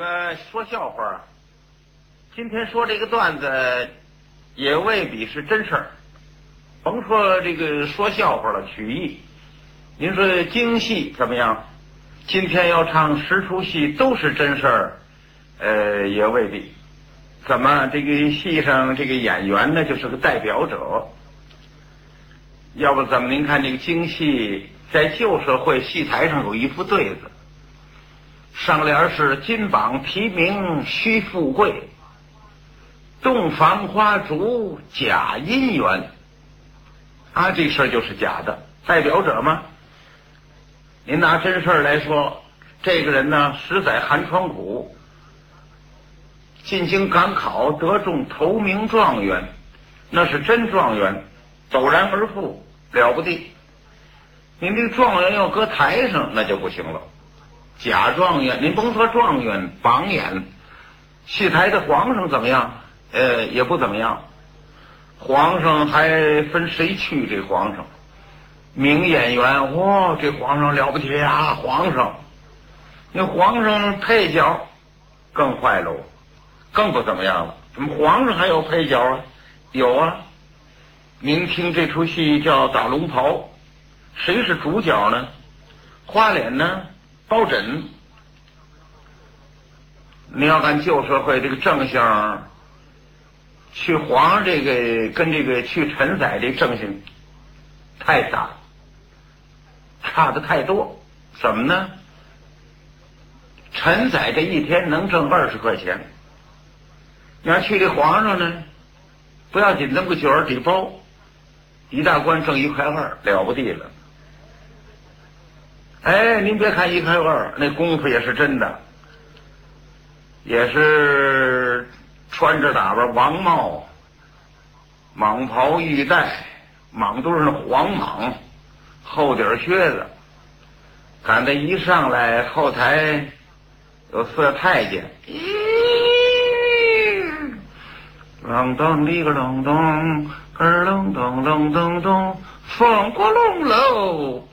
个说笑话，今天说这个段子也未必是真事儿。甭说这个说笑话了，曲艺，您说京戏怎么样？今天要唱十出戏都是真事儿，呃，也未必。怎么这个戏上这个演员呢，就是个代表者？要不怎么您看这个京戏在旧社会戏台上有一副对子，上联是“金榜题名须富贵，洞房花烛假姻缘”，啊，这事儿就是假的，代表者吗？您拿真事儿来说，这个人呢，十载寒窗苦，进京赶考得中头名状元，那是真状元，陡然而富，了不地。您这状元要搁台上，那就不行了。假状元，您甭说状元、榜眼，戏台的皇上怎么样？呃，也不怎么样。皇上还分谁去？这皇上。名演员，哇，这皇上了不起呀！皇上，那皇上配角更坏喽，更不怎么样了。怎么皇上还有配角啊？有啊，您听这出戏叫《打龙袍》，谁是主角呢？花脸呢？包拯。你要按旧社会这个正相，去皇上这个跟这个去陈载这正性太大。差的太多，怎么呢？陈载这一天能挣二十块钱，你要去这皇上呢，不要紧，那么个卷儿底包，一大官挣一块二，了不地了。哎，您别看一开二，那功夫也是真的，也是穿着打扮王帽，蟒袍玉带，蟒都是那黄蟒。厚底靴子，赶他一上来，后台有四个太监，咦，啷当哩个啷当，咯啷当啷当当，放过龙喽，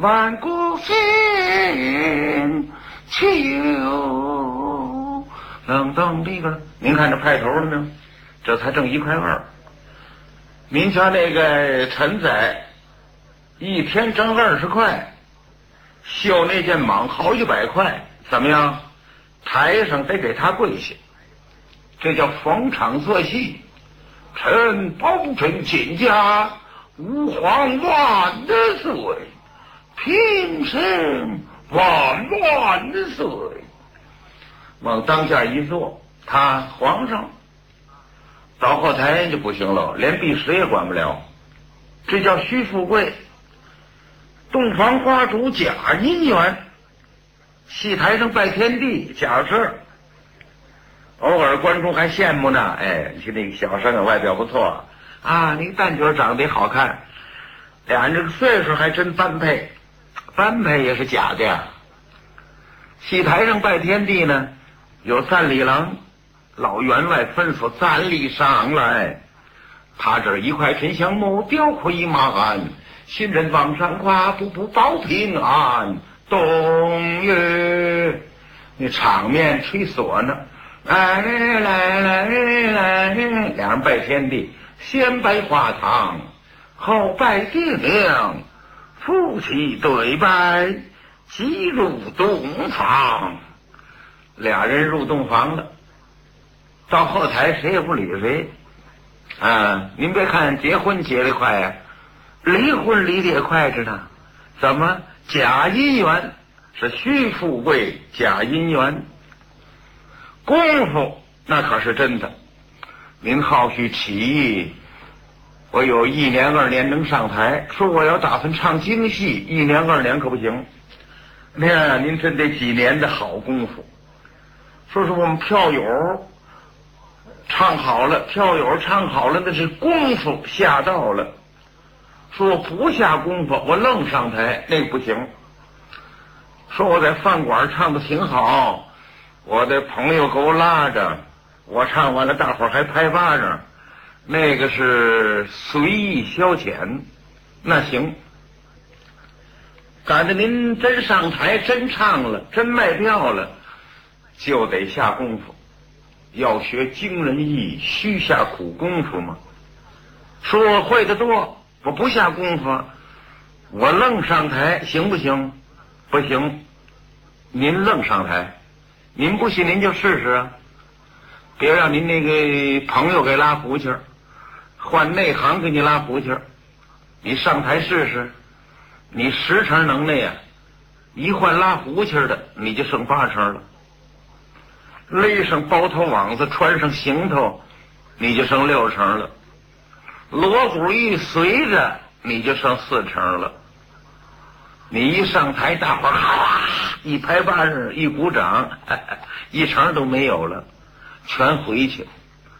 万古仙，秋，啷当哩个，您看这派头了没有？这才挣一块二。您瞧那个陈仔。一天挣二十块，绣那件蟒好几百块，怎么样？台上得给他跪下，这叫逢场作戏。臣保证进家吾皇万岁，平生万万岁。往当下一坐，他皇上到后台就不行了，连弼时也管不了，这叫虚富贵。洞房花烛假姻缘，戏台上拜天地假事偶尔观众还羡慕呢。哎，你那个小生外表不错啊，那个旦角长得好看，俩人这个岁数还真般配，般配也是假的。戏台上拜天地呢，有三里郎老员外吩咐三里上来，他这一块沉香木，雕刻一马鞍。新人往上跨，步步保平安。冬月，那场面吹唢呐，来来来来，两人拜天地，先拜花堂，后拜地娘，夫妻对拜，即入洞房。俩人入洞房了，到后台谁也不理谁。啊，您别看结婚结的快呀。离婚离得也快着呢，怎么假姻缘是虚富贵？假姻缘功夫那可是真的。您好许起义，我有一年二年能上台，说我要打算唱京戏，一年二年可不行。那样您真得几年的好功夫。说是我们票友唱好了，票友唱好了，那是功夫下到了。说我不下功夫，我愣上台，那不行。说我在饭馆唱的挺好，我的朋友给我拉着，我唱完了，大伙儿还拍巴掌，那个是随意消遣，那行。赶着您真上台，真唱了，真卖票了，就得下功夫。要学惊人意，需下苦功夫嘛。说我会的多，我不下功夫，我愣上台行不行？不行。您愣上台，您不信您就试试啊！别让您那个朋友给拉胡琴换内行给你拉胡琴你上台试试，你十成能耐呀，一换拉胡琴的，你就剩八成了。勒上包头网子，穿上行头，你就剩六成了。锣鼓一随着，你就剩四成了。你一上台，大伙儿一拍巴掌，一鼓掌，一成都没有了，全回去。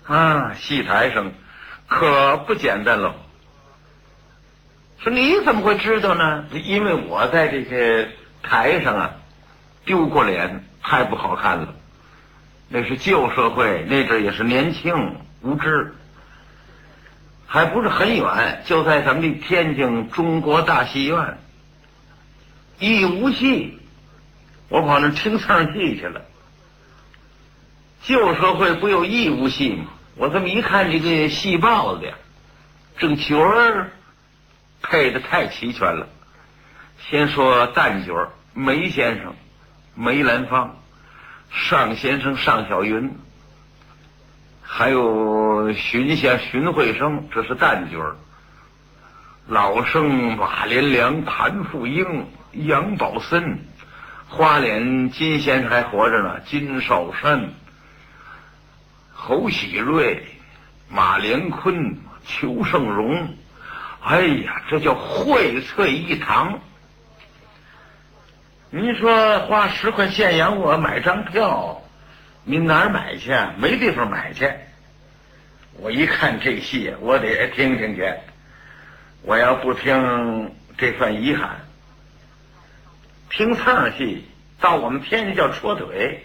啊，戏台上可不简单喽。说你怎么会知道呢？因为我在这个台上啊，丢过脸，太不好看了。那是旧社会，那阵也是年轻无知，还不是很远，就在咱们的天津中国大戏院，义务戏，我跑那听唱戏去了。旧社会不有义务戏吗？我这么一看，这个戏报的，这角儿配的太齐全了。先说旦角儿，梅先生，梅兰芳。尚先生尚小云，还有荀先荀慧生，这是旦角儿。老生马连良、谭富英、杨宝森，花脸金先生还活着呢。金少山、侯喜瑞、马连坤、邱盛荣，哎呀，这叫荟萃一堂。您说花十块现洋我买张票，您哪儿买去？没地方买去。我一看这戏，我得听听去。我要不听，这算遗憾。听唱戏，到我们天津叫戳腿。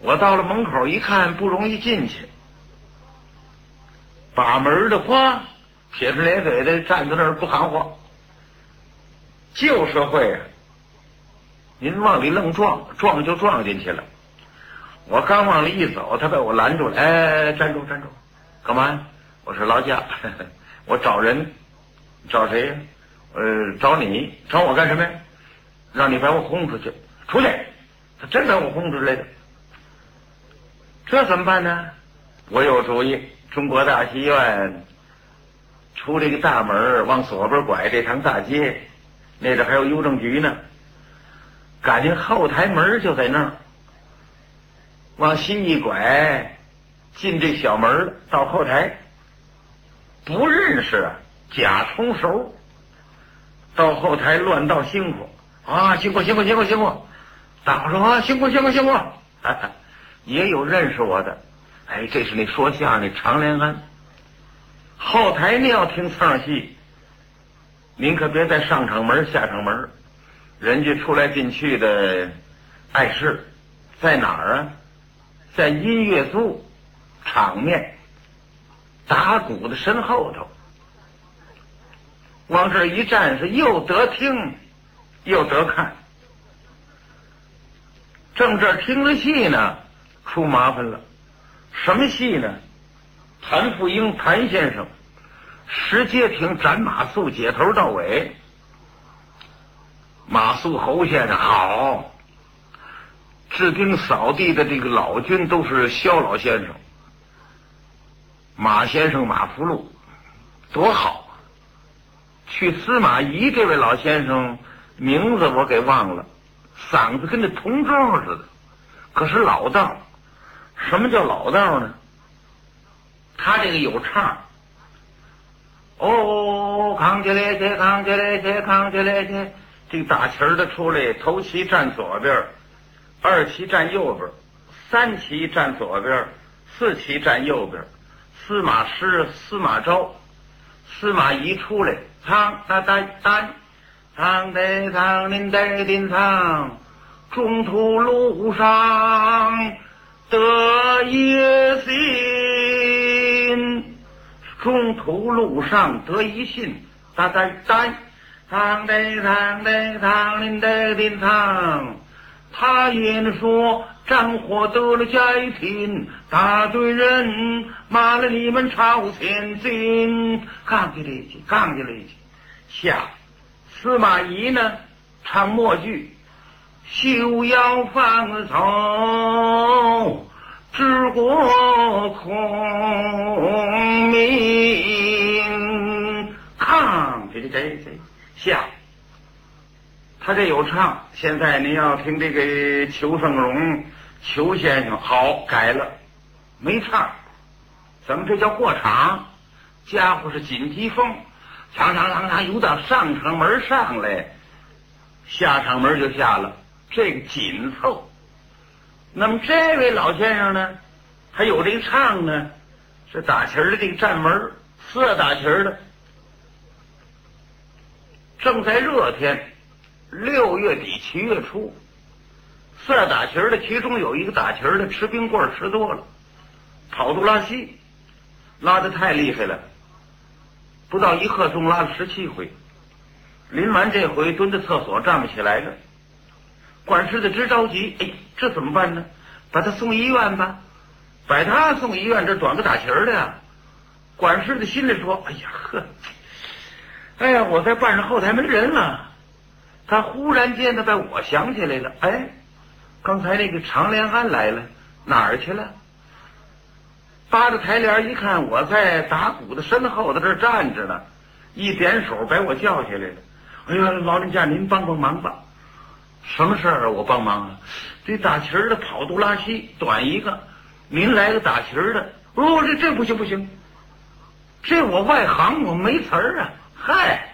我到了门口一看，不容易进去。把门的花，撇着咧嘴的站在那儿不含糊。旧社会啊。您往里愣撞，撞就撞进去了。我刚往里一走，他把我拦住了。哎，站住，站住，干嘛？我说老贾，我找人，找谁呀？呃，找你，找我干什么呀？让你把我轰出去，出去！他真把我轰出来的。这怎么办呢？我有主意。中国大戏院出这个大门，往左边拐这趟大街，那边还有邮政局呢。感情后台门就在那儿，往西一拐，进这小门到后台，不认识，假充熟。到后台乱道辛苦啊，辛苦辛苦辛苦辛苦，大伙说啊，辛苦辛苦辛苦，也有认识我的，哎，这是那说相声的常连安。后台你要听唱戏，您可别在上场门下场门。人家出来进去的碍事，在哪儿啊？在音乐组场面打鼓的身后头，往这一站是又得听又得看。正这听着戏呢，出麻烦了。什么戏呢？谭富英谭先生石阶亭斩马谡，解头到尾。马谡侯先生好，治兵扫地的这个老军都是萧老先生，马先生马福禄多好啊！去司马懿这位老先生名字我给忘了，嗓子跟那铜钟似的，可是老道。什么叫老道呢？他这个有唱，哦，扛起来去，扛起来去，扛起来去。这个打旗儿的出来，头旗站左边，二旗站右边，三旗站左边，四旗站右边。司马师、司马昭、司马懿出来，唱哒哒哒，唱得唱您得叮唱，中途路上得一信，中途路上得一信，哒哒哒。唱得唱得唱，您得叮唱，他也说战火得了家庭，大队人骂了你们朝前进，杠起来一句，杠起来一句。下司马懿呢，唱末句，休要放纵，治国空明。抗这这这下。他这有唱，现在您要听这个裘盛戎，裘先生好改了，没唱，怎么这叫过场？家伙是紧急风，嘡嘡嘡嘡，由到上场门上来，下场门就下了，这个紧凑。那么这位老先生呢，还有这个唱呢，是打旗儿的这个站门，四打旗儿的，正在热天。六月底七月初，四打旗儿的，其中有一个打旗儿的吃冰棍吃多了，跑肚拉稀，拉的太厉害了，不到一刻钟拉了十七回，临完这回蹲在厕所站不起来了，管事的直着急，哎，这怎么办呢？把他送医院吧，把他送医院，这短个打旗的呀。管事的心里说，哎呀呵，哎呀，我在办事后台没人了。他忽然间，他把我想起来了。哎，刚才那个常连安来了，哪儿去了？扒着台帘一看，我在打鼓的身后，在这站着呢。一点手，把我叫起来了。哎呀，老人家，您帮帮忙吧！什么事儿啊？我帮忙啊！这打旗儿的跑肚拉稀，短一个。您来个打旗儿的。哦，这这不行不行，这我外行，我没词儿啊！嗨。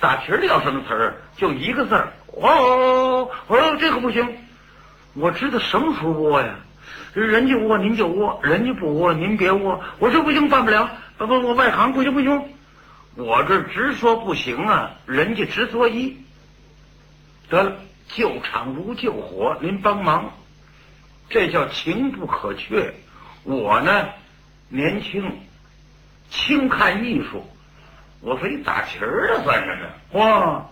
打旗的要什么词儿？就一个字儿。哦，我说这个不行，我知道什么时候窝呀？人家窝您就窝，人家不窝您别窝。我说不行，办不了。不不，我外行，不行不行。我这直说不行啊，人家直作揖。得了，救场如救火，您帮忙，这叫情不可却。我呢，年轻，轻看艺术。我说你打旗儿的算什么？哇，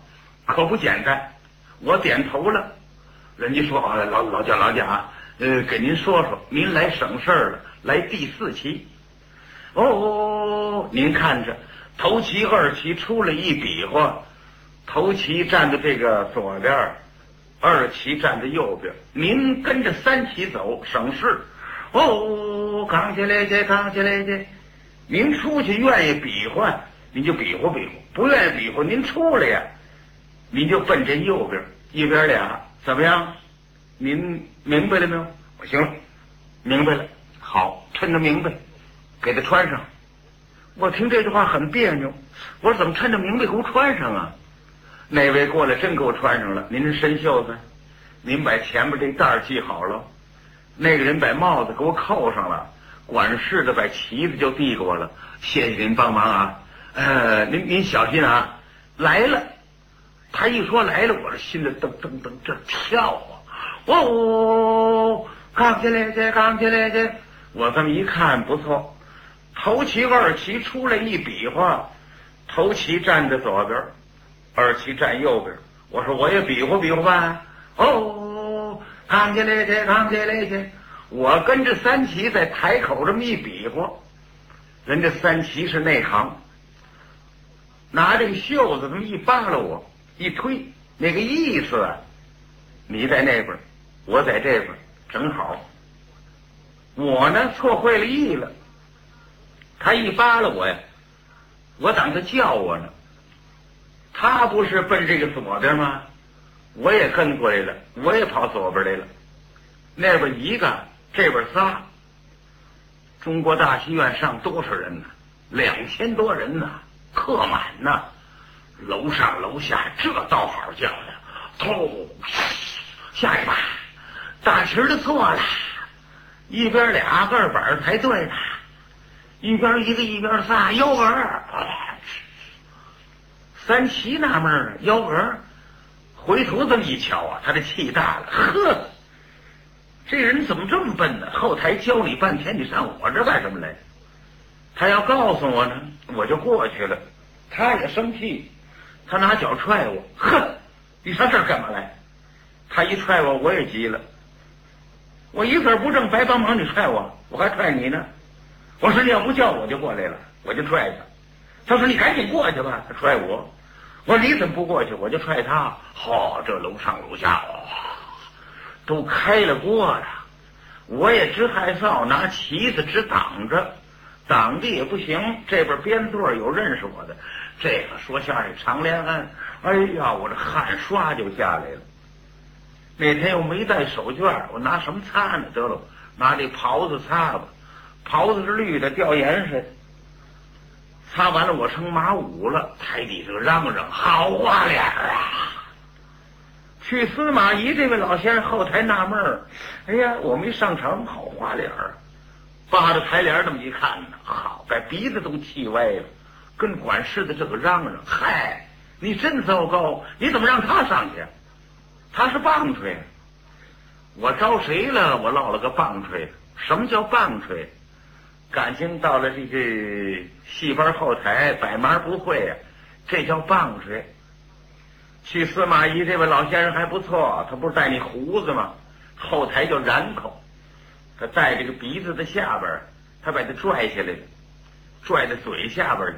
可不简单！我点头了。人家说：“啊，老老蒋老贾，呃，给您说说，您来省事儿了，来第四期。哦，您看着，头旗、二旗出来一比划，头旗站在这个左边，二旗站在右边，您跟着三旗走，省事。哦，扛起来去，扛起来去。您出去愿意比划？”您就比划比划，不愿意比划，您出来呀，您就奔这右边，一边俩，怎么样？您明白了没有？我行了，明白了。好，趁着明白，给他穿上。我听这句话很别扭，我说怎么趁着明白给我穿上啊？那位过来真给我穿上了。您这身袖子，您把前面这带系好了。那个人把帽子给我扣上了，管事的把旗子就递给我了。谢谢您帮忙啊！呃，您您小心啊！来了，他一说来了，我这心里噔噔噔这跳啊！哦，扛起来去，扛起来去！我这么一看，不错，头旗、二旗出来一比划，头旗站在左边，二旗站右边。我说我也比划比划吧。哦，扛起来去，扛起来去！我跟着三旗在台口这么一比划，人家三旗是内行。拿这个袖子这么一扒拉我，一推，那个意思啊，你在那边，我在这边，正好。我呢错会了意了，他一扒拉我呀，我等他叫我呢。他不是奔这个左边吗？我也跟过来了，我也跑左边来了。那边一个，这边仨。中国大戏院上多少人呢？两千多人呢。客满呢，楼上楼下这倒好叫的，头下一把大旗的错了，一边俩二板才对呢，一边一个一边仨幺儿，三七纳闷儿幺儿，回头这么一瞧啊，他这气大了，呵，这人怎么这么笨呢？后台教你半天，你上我这干什么来？他要告诉我呢，我就过去了。他也生气，他拿脚踹我，哼！你上这儿干嘛来？他一踹我，我也急了。我一字不正，白帮忙你踹我，我还踹你呢。我说你要不叫我就过来了，我就踹他。他说你赶紧过去吧，他踹我。我说你怎么不过去，我就踹他。好，这楼上楼下哇，都开了锅了。我也直害臊，拿旗子直挡着，挡的也不行。这边边座有认识我的，这个说相声常连安。哎呀，我这汗唰就下来了。那天又没带手绢，我拿什么擦呢？得了，拿这袍子擦吧。袍子是绿的，掉颜色。擦完了，我成马五了。台底下嚷嚷：“好花脸啊！”去司马懿这位老先生后台纳闷儿：“哎呀，我没上场，好花脸儿。”扒着台帘这么一看呢，好，把鼻子都气歪了，跟管事的这个嚷嚷：“嗨，你真糟糕！你怎么让他上去？”他是棒槌，我招谁了？我落了个棒槌。什么叫棒槌？感情到了这个戏班后台百忙不会呀，这叫棒槌。去司马懿这位老先生还不错，他不是带你胡子吗？后台叫髯口，他带这个鼻子的下边，他把它拽下来，拽在嘴下边了。